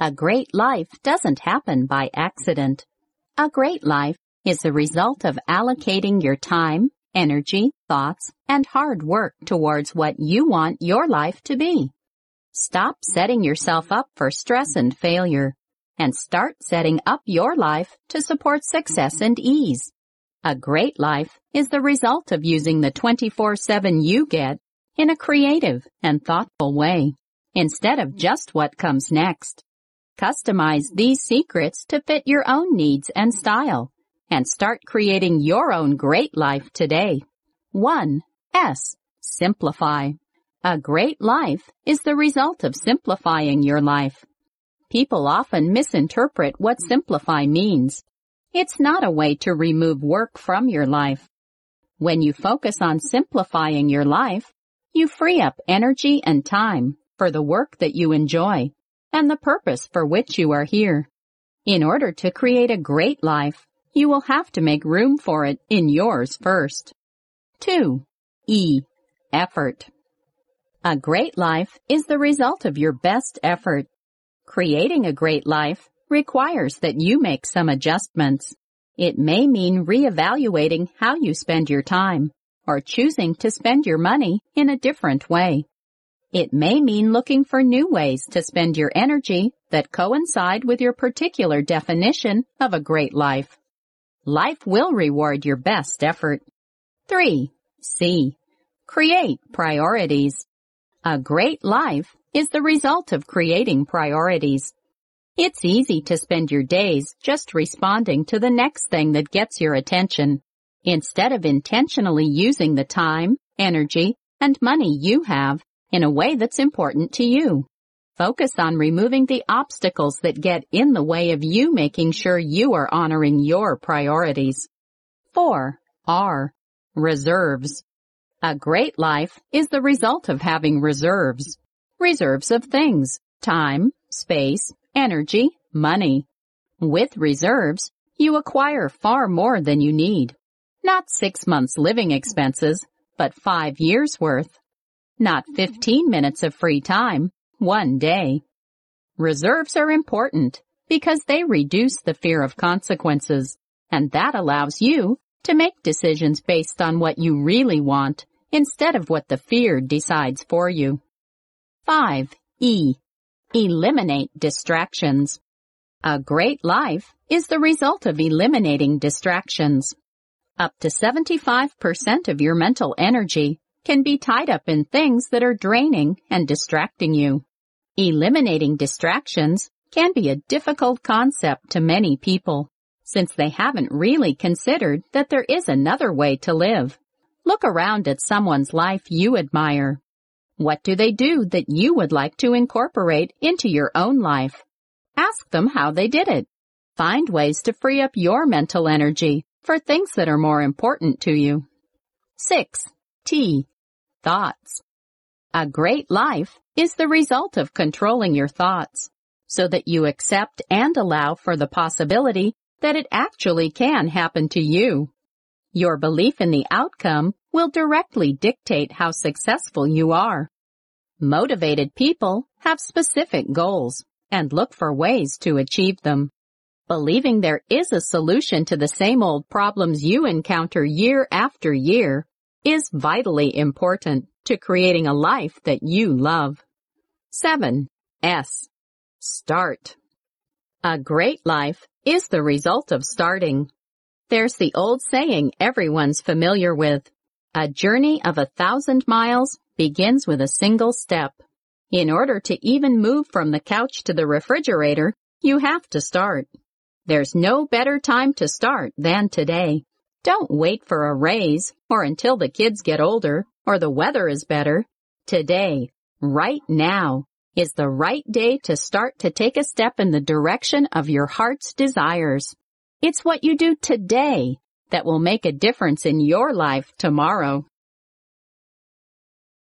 A great life doesn't happen by accident. A great life is the result of allocating your time, energy, thoughts, and hard work towards what you want your life to be. Stop setting yourself up for stress and failure and start setting up your life to support success and ease. A great life is the result of using the 24-7 you get in a creative and thoughtful way instead of just what comes next. Customize these secrets to fit your own needs and style and start creating your own great life today. 1. S. Simplify. A great life is the result of simplifying your life. People often misinterpret what simplify means. It's not a way to remove work from your life. When you focus on simplifying your life, you free up energy and time for the work that you enjoy and the purpose for which you are here. In order to create a great life, you will have to make room for it in yours first. 2. E. Effort. A great life is the result of your best effort. Creating a great life requires that you make some adjustments. It may mean reevaluating how you spend your time or choosing to spend your money in a different way. It may mean looking for new ways to spend your energy that coincide with your particular definition of a great life. Life will reward your best effort. 3. C. Create priorities. A great life is the result of creating priorities. It's easy to spend your days just responding to the next thing that gets your attention, instead of intentionally using the time, energy, and money you have in a way that's important to you. Focus on removing the obstacles that get in the way of you making sure you are honoring your priorities. 4. R. Reserves. A great life is the result of having reserves. Reserves of things, time, space, energy, money. With reserves, you acquire far more than you need. Not six months living expenses, but five years worth. Not 15 minutes of free time, one day. Reserves are important because they reduce the fear of consequences, and that allows you to make decisions based on what you really want instead of what the fear decides for you. 5. E. Eliminate distractions. A great life is the result of eliminating distractions. Up to 75% of your mental energy can be tied up in things that are draining and distracting you. Eliminating distractions can be a difficult concept to many people, since they haven't really considered that there is another way to live. Look around at someone's life you admire. What do they do that you would like to incorporate into your own life? Ask them how they did it. Find ways to free up your mental energy for things that are more important to you. 6. T. Thoughts. A great life is the result of controlling your thoughts so that you accept and allow for the possibility that it actually can happen to you. Your belief in the outcome will directly dictate how successful you are. Motivated people have specific goals and look for ways to achieve them. Believing there is a solution to the same old problems you encounter year after year is vitally important to creating a life that you love. 7. S. Start. A great life is the result of starting. There's the old saying everyone's familiar with. A journey of a thousand miles begins with a single step. In order to even move from the couch to the refrigerator, you have to start. There's no better time to start than today. Don't wait for a raise or until the kids get older or the weather is better. Today, right now, is the right day to start to take a step in the direction of your heart's desires. It's what you do today that will make a difference in your life tomorrow.